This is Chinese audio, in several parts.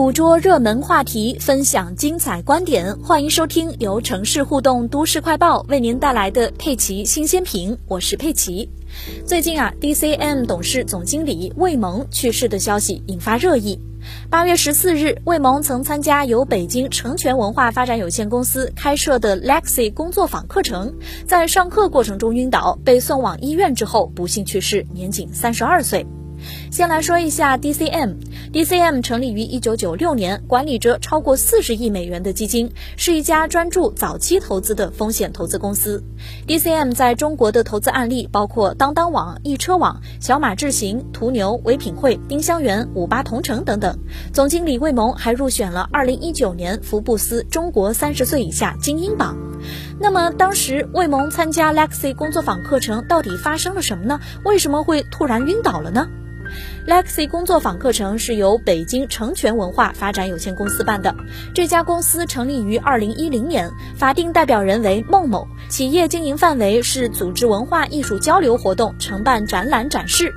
捕捉热门话题，分享精彩观点，欢迎收听由城市互动都市快报为您带来的佩奇新鲜评。我是佩奇。最近啊，DCM 董事总经理魏萌去世的消息引发热议。八月十四日，魏萌曾参加由北京成全文化发展有限公司开设的 Lexi 工作坊课程，在上课过程中晕倒，被送往医院之后不幸去世，年仅三十二岁。先来说一下 DCM，DCM 成立于一九九六年，管理着超过四十亿美元的基金，是一家专注早期投资的风险投资公司。DCM 在中国的投资案例包括当当网、易车网、小马智行、途牛、唯品会、丁香园、五八同城等等。总经理魏萌还入选了二零一九年福布斯中国三十岁以下精英榜。那么当时魏萌参加 Lexi 工作坊课程，到底发生了什么呢？为什么会突然晕倒了呢？Lexi 工作坊课程是由北京成全文化发展有限公司办的。这家公司成立于二零一零年，法定代表人为孟某，企业经营范围是组织文化艺术交流活动，承办展览展示。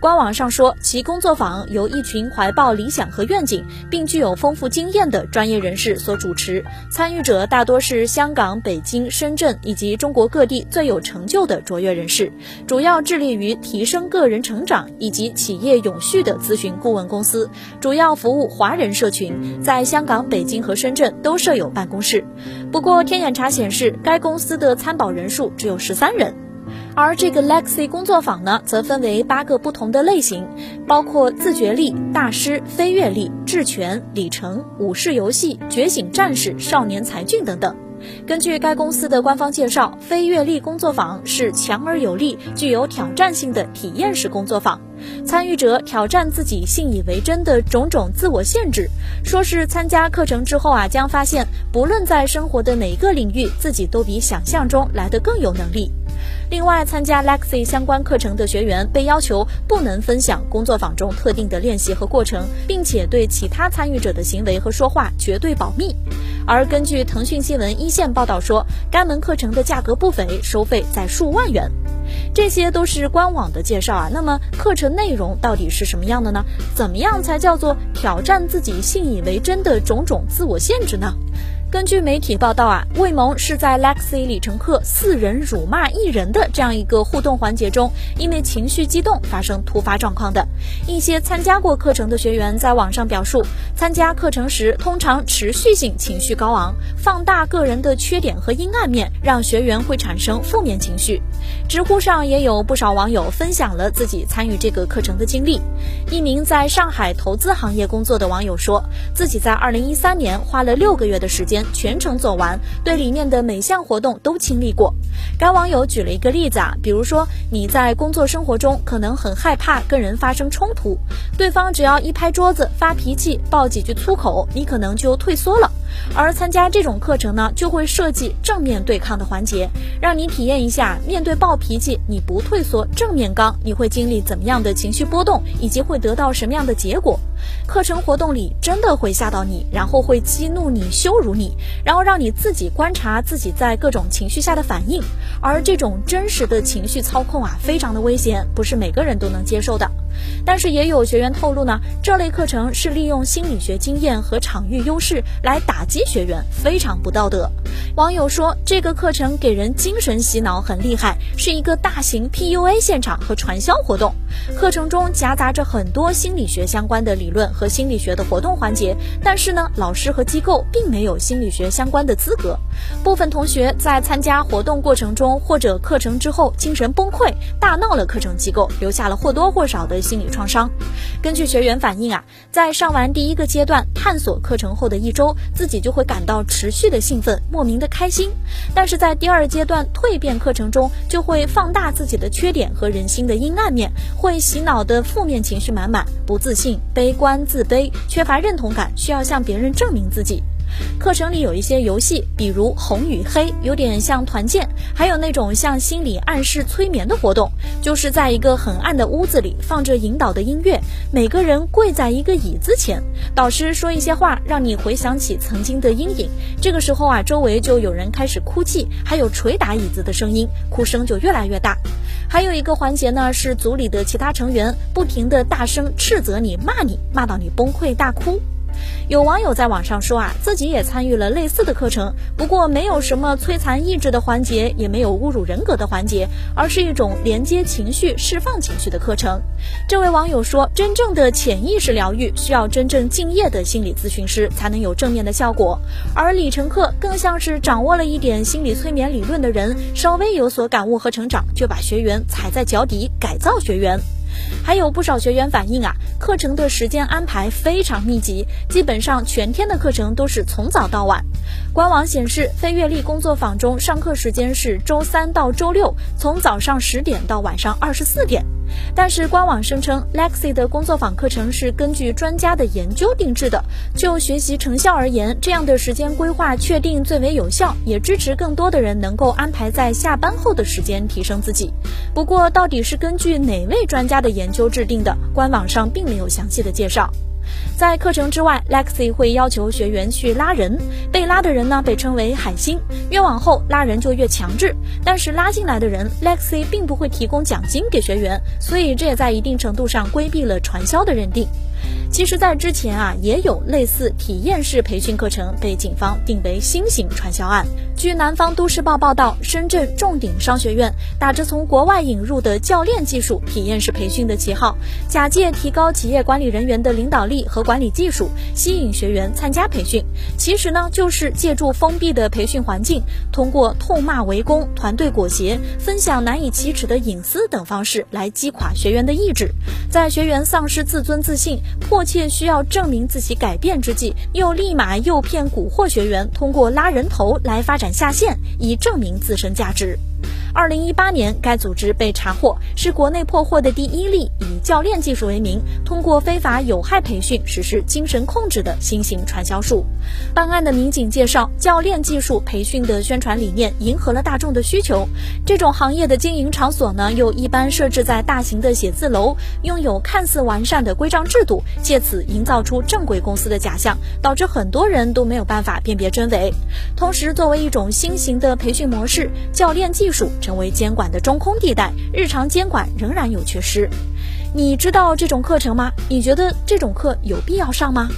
官网上说，其工作坊由一群怀抱理想和愿景，并具有丰富经验的专业人士所主持，参与者大多是香港、北京、深圳以及中国各地最有成就的卓越人士，主要致力于提升个人成长以及企业永续的咨询顾问公司，主要服务华人社群，在香港、北京和深圳都设有办公室。不过，天眼查显示，该公司的参保人数只有十三人。而这个 Lexi 工作坊呢，则分为八个不同的类型，包括自觉力、大师、飞跃力、智权、里程、武士游戏、觉醒战士、少年才俊等等。根据该公司的官方介绍，飞跃力工作坊是强而有力、具有挑战性的体验式工作坊。参与者挑战自己信以为真的种种自我限制，说是参加课程之后啊，将发现不论在生活的哪个领域，自己都比想象中来得更有能力。另外，参加 Lexi 相关课程的学员被要求不能分享工作坊中特定的练习和过程，并且对其他参与者的行为和说话绝对保密。而根据腾讯新闻一线报道说，该门课程的价格不菲，收费在数万元。这些都是官网的介绍啊。那么课程内容到底是什么样的呢？怎么样才叫做挑战自己信以为真的种种自我限制呢？根据媒体报道啊，魏萌是在 Lexi 里程课四人辱骂一人的这样一个互动环节中，因为情绪激动发生突发状况的。一些参加过课程的学员在网上表述，参加课程时通常持续性情绪高昂，放大个人的缺点和阴暗面，让学员会产生负面情绪。知乎上也有不少网友分享了自己参与这个课程的经历。一名在上海投资行业工作的网友说，自己在2013年花了六个月的时间。全程走完，对里面的每项活动都经历过。该网友举了一个例子啊，比如说你在工作生活中可能很害怕跟人发生冲突，对方只要一拍桌子发脾气，爆几句粗口，你可能就退缩了。而参加这种课程呢，就会设计正面对抗的环节，让你体验一下面对暴脾气你不退缩，正面刚，你会经历怎么样的情绪波动，以及会得到什么样的结果。课程活动里真的会吓到你，然后会激怒你、羞辱你，然后让你自己观察自己在各种情绪下的反应。而这种真实的情绪操控啊，非常的危险，不是每个人都能接受的。但是也有学员透露呢，这类课程是利用心理学经验和场域优势来打击学员，非常不道德。网友说，这个课程给人精神洗脑很厉害，是一个大型 PUA 现场和传销活动。课程中夹杂着很多心理学相关的理论和心理学的活动环节，但是呢，老师和机构并没有心理学相关的资格。部分同学在参加活动过程中或者课程之后精神崩溃，大闹了课程机构，留下了或多或少的心理创伤。根据学员反映啊，在上完第一个阶段探索课程后的一周，自己就会感到持续的兴奋，莫名的开心。但是在第二阶段蜕变课程中，就会放大自己的缺点和人心的阴暗面。会洗脑的负面情绪满满，不自信、悲观、自卑，缺乏认同感，需要向别人证明自己。课程里有一些游戏，比如红与黑，有点像团建；还有那种像心理暗示、催眠的活动，就是在一个很暗的屋子里放着引导的音乐，每个人跪在一个椅子前，导师说一些话，让你回想起曾经的阴影。这个时候啊，周围就有人开始哭泣，还有捶打椅子的声音，哭声就越来越大。还有一个环节呢，是组里的其他成员不停的大声斥责你、骂你，骂到你崩溃大哭。有网友在网上说啊，自己也参与了类似的课程，不过没有什么摧残意志的环节，也没有侮辱人格的环节，而是一种连接情绪、释放情绪的课程。这位网友说，真正的潜意识疗愈需要真正敬业的心理咨询师才能有正面的效果，而里程课更像是掌握了一点心理催眠理论的人，稍微有所感悟和成长，就把学员踩在脚底，改造学员。还有不少学员反映啊，课程的时间安排非常密集，基本上全天的课程都是从早到晚。官网显示，飞跃力工作坊中上课时间是周三到周六，从早上十点到晚上二十四点。但是官网声称，Lexi 的工作坊课程是根据专家的研究定制的。就学习成效而言，这样的时间规划确定最为有效，也支持更多的人能够安排在下班后的时间提升自己。不过，到底是根据哪位专家的研究制定的？官网上并没有详细的介绍。在课程之外，Lexi 会要求学员去拉人，被拉的人呢被称为海星，越往后拉人就越强制。但是拉进来的人，Lexi 并不会提供奖金给学员，所以这也在一定程度上规避了传销的认定。其实，在之前啊，也有类似体验式培训课程被警方定为新型传销案。据南方都市报报道，深圳众鼎商学院打着从国外引入的教练技术体验式培训的旗号，假借提高企业管理人员的领导力和管理技术，吸引学员参加培训。其实呢，就是借助封闭的培训环境，通过痛骂围攻、团队裹挟、分享难以启齿的隐私等方式来击垮学员的意志，在学员丧失自尊自信。迫切需要证明自己改变之际，又立马诱骗蛊惑学员，通过拉人头来发展下线，以证明自身价值。二零一八年，该组织被查获，是国内破获的第一例以教练技术为名，通过非法有害培训实施精神控制的新型传销术。办案的民警介绍，教练技术培训的宣传理念迎合了大众的需求。这种行业的经营场所呢，又一般设置在大型的写字楼，拥有看似完善的规章制度，借此营造出正规公司的假象，导致很多人都没有办法辨别真伪。同时，作为一种新型的培训模式，教练技术。成为监管的中空地带，日常监管仍然有缺失。你知道这种课程吗？你觉得这种课有必要上吗？